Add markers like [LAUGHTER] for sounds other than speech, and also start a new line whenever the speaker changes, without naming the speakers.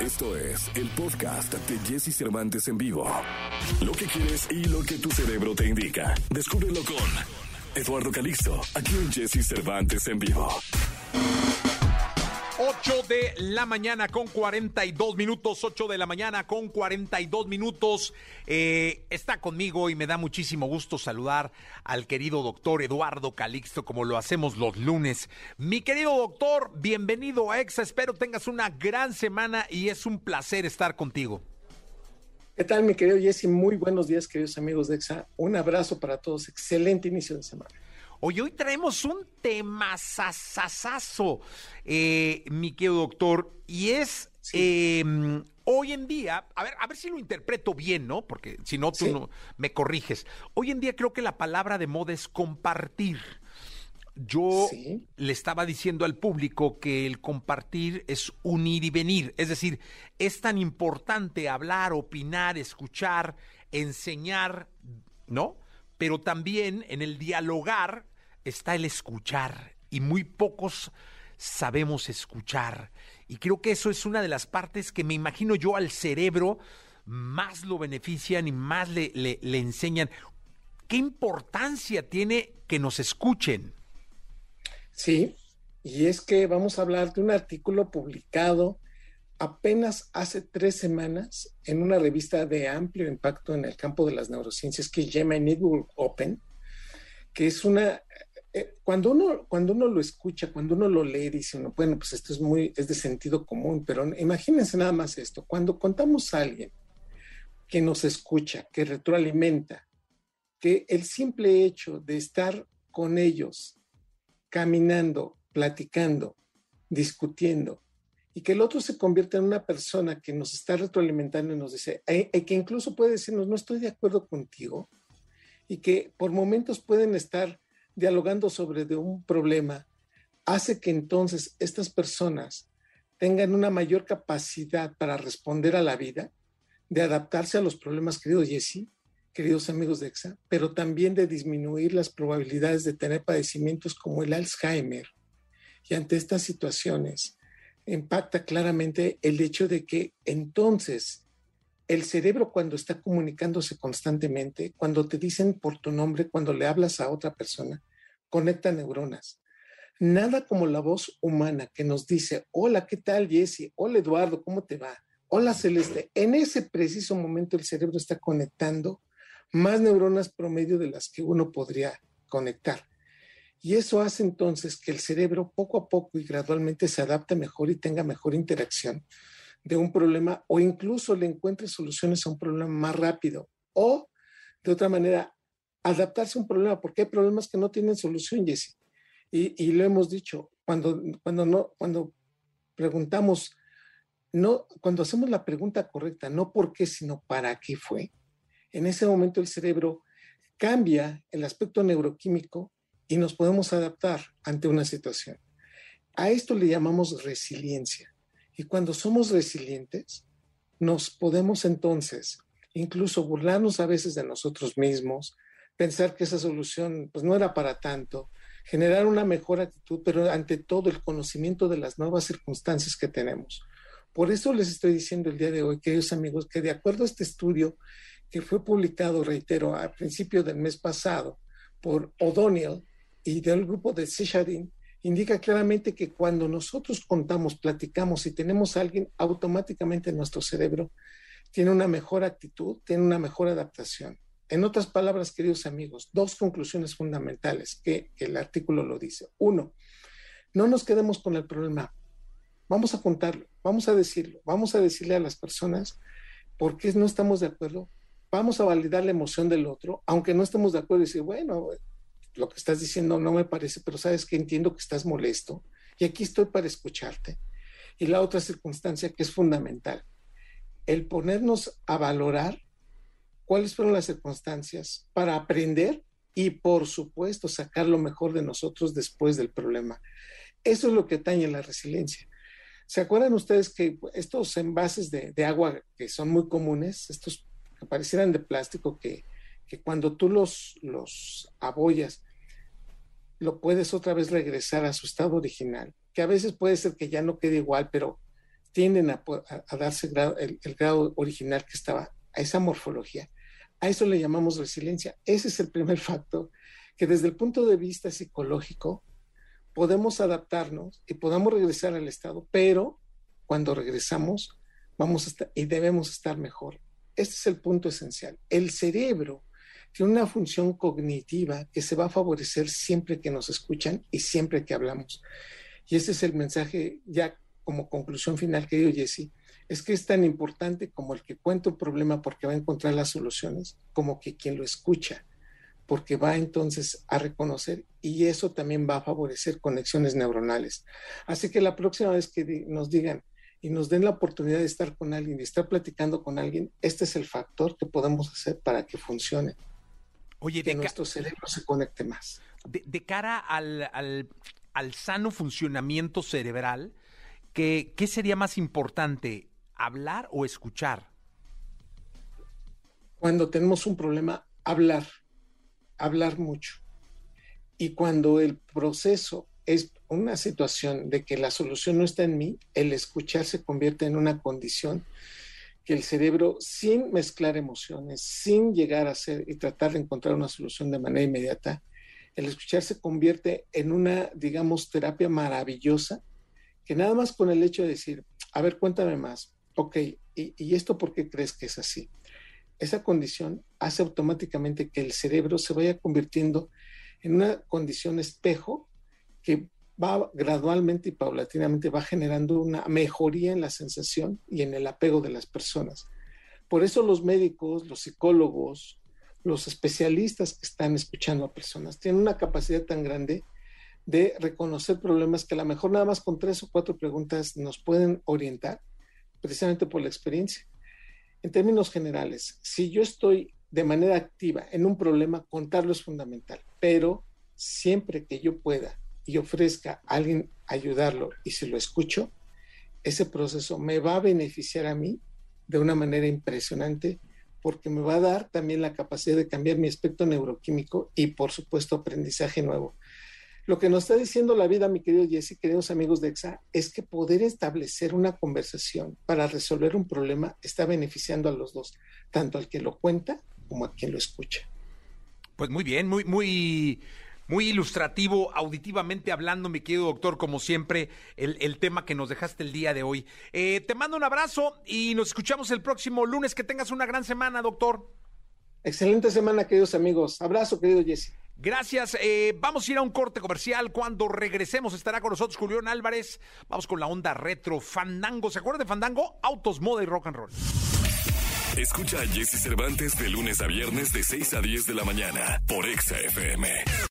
Esto es el podcast de Jesse Cervantes en vivo. Lo que quieres y lo que tu cerebro te indica. Descúbrelo con Eduardo Calixto, aquí en Jesse Cervantes en vivo.
8 de la mañana con 42 minutos, 8 de la mañana con 42 minutos. Eh, está conmigo y me da muchísimo gusto saludar al querido doctor Eduardo Calixto, como lo hacemos los lunes. Mi querido doctor, bienvenido a EXA. Espero tengas una gran semana y es un placer estar contigo.
¿Qué tal, mi querido Jesse? Muy buenos días, queridos amigos de EXA. Un abrazo para todos. Excelente inicio de semana.
Hoy, hoy traemos un tema sasasazo, eh, mi querido doctor, y es em, hoy en día, a ver, a ver si lo interpreto bien, ¿no? Porque si no, tú no me corriges. Hoy en día creo que la palabra de moda es compartir. Yo le estaba diciendo al público que el compartir es unir y venir, es decir, es tan importante hablar, opinar, escuchar, enseñar, ¿no? Pero también en el dialogar está el escuchar y muy pocos sabemos escuchar. Y creo que eso es una de las partes que me imagino yo al cerebro más lo benefician y más le, le, enseñan. ¿Qué importancia tiene que nos escuchen?
Sí, y es que vamos a hablar de un artículo publicado apenas hace tres semanas en una revista de amplio impacto en el campo de las neurociencias que se llama Network Open, que es una eh, cuando, uno, cuando uno lo escucha, cuando uno lo lee, dice uno, bueno, pues esto es muy, es de sentido común, pero imagínense nada más esto, cuando contamos a alguien que nos escucha, que retroalimenta, que el simple hecho de estar con ellos, caminando, platicando, discutiendo, y que el otro se convierta en una persona que nos está retroalimentando y nos dice, eh, que incluso puede decirnos, no estoy de acuerdo contigo, y que por momentos pueden estar dialogando sobre un problema hace que entonces estas personas tengan una mayor capacidad para responder a la vida, de adaptarse a los problemas, querido Jesse, queridos amigos de EXA, pero también de disminuir las probabilidades de tener padecimientos como el Alzheimer. Y ante estas situaciones, impacta claramente el hecho de que entonces el cerebro cuando está comunicándose constantemente, cuando te dicen por tu nombre, cuando le hablas a otra persona, conecta neuronas. Nada como la voz humana que nos dice, hola, ¿qué tal Jesse? Hola Eduardo, ¿cómo te va? Hola Celeste. En ese preciso momento el cerebro está conectando más neuronas promedio de las que uno podría conectar. Y eso hace entonces que el cerebro poco a poco y gradualmente se adapte mejor y tenga mejor interacción de un problema o incluso le encuentre soluciones a un problema más rápido o de otra manera adaptarse a un problema porque hay problemas que no tienen solución, Jesse. Y, y lo hemos dicho, cuando, cuando, no, cuando preguntamos, no, cuando hacemos la pregunta correcta, no por qué, sino para qué fue, en ese momento el cerebro cambia el aspecto neuroquímico y nos podemos adaptar ante una situación. A esto le llamamos resiliencia. Y cuando somos resilientes, nos podemos entonces incluso burlarnos a veces de nosotros mismos, pensar que esa solución pues, no era para tanto, generar una mejor actitud, pero ante todo el conocimiento de las nuevas circunstancias que tenemos. Por eso les estoy diciendo el día de hoy, queridos amigos, que de acuerdo a este estudio que fue publicado, reitero, a principio del mes pasado por O'Donnell y del grupo de Sechardin, indica claramente que cuando nosotros contamos, platicamos y tenemos a alguien, automáticamente nuestro cerebro tiene una mejor actitud, tiene una mejor adaptación. En otras palabras, queridos amigos, dos conclusiones fundamentales que el artículo lo dice. Uno, no nos quedemos con el problema. Vamos a contarlo, vamos a decirlo, vamos a decirle a las personas por qué no estamos de acuerdo. Vamos a validar la emoción del otro, aunque no estemos de acuerdo y decir, bueno, lo que estás diciendo no me parece, pero sabes que entiendo que estás molesto y aquí estoy para escucharte. Y la otra circunstancia que es fundamental, el ponernos a valorar cuáles fueron las circunstancias para aprender y, por supuesto, sacar lo mejor de nosotros después del problema. Eso es lo que atañe la resiliencia. ¿Se acuerdan ustedes que estos envases de, agua que son muy comunes, estos que parecieran de plástico, que, que cuando tú los, los abollas, lo puedes otra vez regresar a su estado original, que a veces puede ser que ya no quede igual, pero tienden a, darse el, el, grado original que estaba, a esa morfología. A eso le llamamos resiliencia. Ese es el primer [LAUGHS] factor que desde el punto de vista psicológico podemos adaptarnos y podamos regresar al estado, pero cuando regresamos vamos a estar y debemos estar mejor. Este es el punto esencial. El cerebro tiene una función cognitiva que se va a favorecer siempre que nos escuchan y siempre que hablamos. Y ese es el mensaje ya como conclusión final, que querido Jesse, es que es tan importante como el que cuenta un problema porque va a encontrar las soluciones, como que quien lo escucha, porque va entonces a reconocer y eso también va a favorecer conexiones neuronales. Así que la próxima vez que nos digan y nos den la oportunidad de estar con alguien, de estar platicando con alguien, este es el factor que podemos hacer para que funcione. Oye, que nuestro cerebro se conecte más.
De, cara al, al, sano funcionamiento cerebral, ¿qué, ¿qué sería más importante? hablar o escuchar?
Cuando tenemos un problema, hablar, hablar mucho. Y cuando el proceso es una situación de que la solución no está en mí, el escuchar se convierte en una condición que el cerebro, sin mezclar emociones, sin llegar a ser y tratar de encontrar una solución de manera inmediata, el escuchar se convierte en una, digamos, terapia maravillosa, que nada más con el hecho de decir, a ver, cuéntame más, ok, ¿y, esto por qué crees que es así? Esa condición hace automáticamente que el cerebro se vaya convirtiendo en una condición espejo que va gradualmente y paulatinamente va generando una mejoría en la sensación y en el apego de las personas. Por eso los médicos, los psicólogos, los especialistas que están escuchando a personas tienen una capacidad tan grande de reconocer problemas que a lo mejor nada más con tres o cuatro preguntas nos pueden orientar precisamente por la experiencia. En términos generales, si yo estoy de manera activa en un problema, contarlo es fundamental, pero siempre que yo pueda y ofrezca a alguien ayudarlo y si lo escucho, ese proceso me va a beneficiar a mí de una manera impresionante porque me va a dar también la capacidad de cambiar mi aspecto neuroquímico y por supuesto aprendizaje nuevo. Lo que nos está diciendo la vida, mi querido Jesse, queridos amigos de EXA, es que poder establecer una conversación para resolver un problema está beneficiando a los dos, tanto al que lo cuenta como a quien lo escucha.
Pues muy bien, muy, muy, muy ilustrativo, auditivamente hablando, mi querido doctor, como siempre, el, tema que nos dejaste el día de hoy. Eh, te mando un abrazo y nos escuchamos el próximo lunes. Que tengas una gran semana, doctor.
Excelente semana, queridos amigos. Abrazo, querido Jesse.
Gracias. Eh, vamos a ir a un corte comercial. Cuando regresemos estará con nosotros Julián Álvarez. Vamos con la onda retro Fandango. ¿Se acuerdan de Fandango? Autos, moda y rock and roll.
Escucha a Jesse Cervantes de lunes a viernes de 6 a 10 de la mañana por Exa FM.